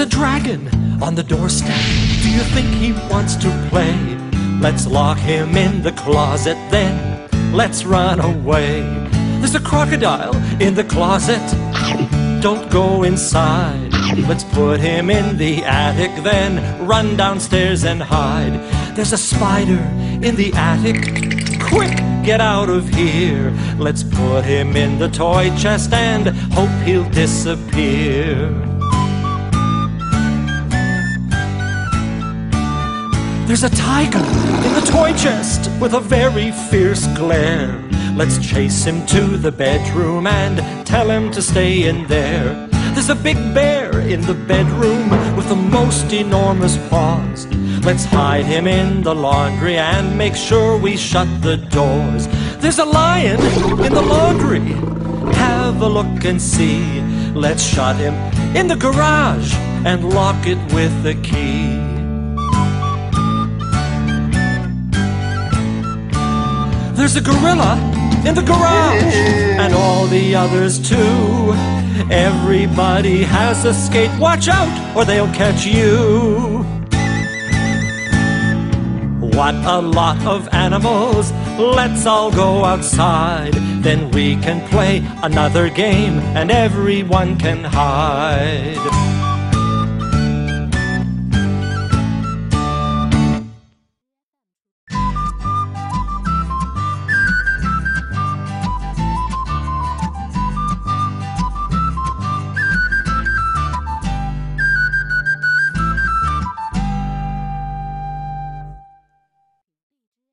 There's a dragon on the doorstep. Do you think he wants to play? Let's lock him in the closet then. Let's run away. There's a crocodile in the closet. Don't go inside. Let's put him in the attic then. Run downstairs and hide. There's a spider in the attic. Quick, get out of here. Let's put him in the toy chest and hope he'll disappear. There's a tiger in the toy chest with a very fierce glare. Let's chase him to the bedroom and tell him to stay in there. There's a big bear in the bedroom with the most enormous paws. Let's hide him in the laundry and make sure we shut the doors. There's a lion in the laundry. Have a look and see. Let's shut him in the garage and lock it with a key. There's a gorilla in the garage, and all the others too. Everybody has a skate. Watch out, or they'll catch you. What a lot of animals. Let's all go outside. Then we can play another game, and everyone can hide.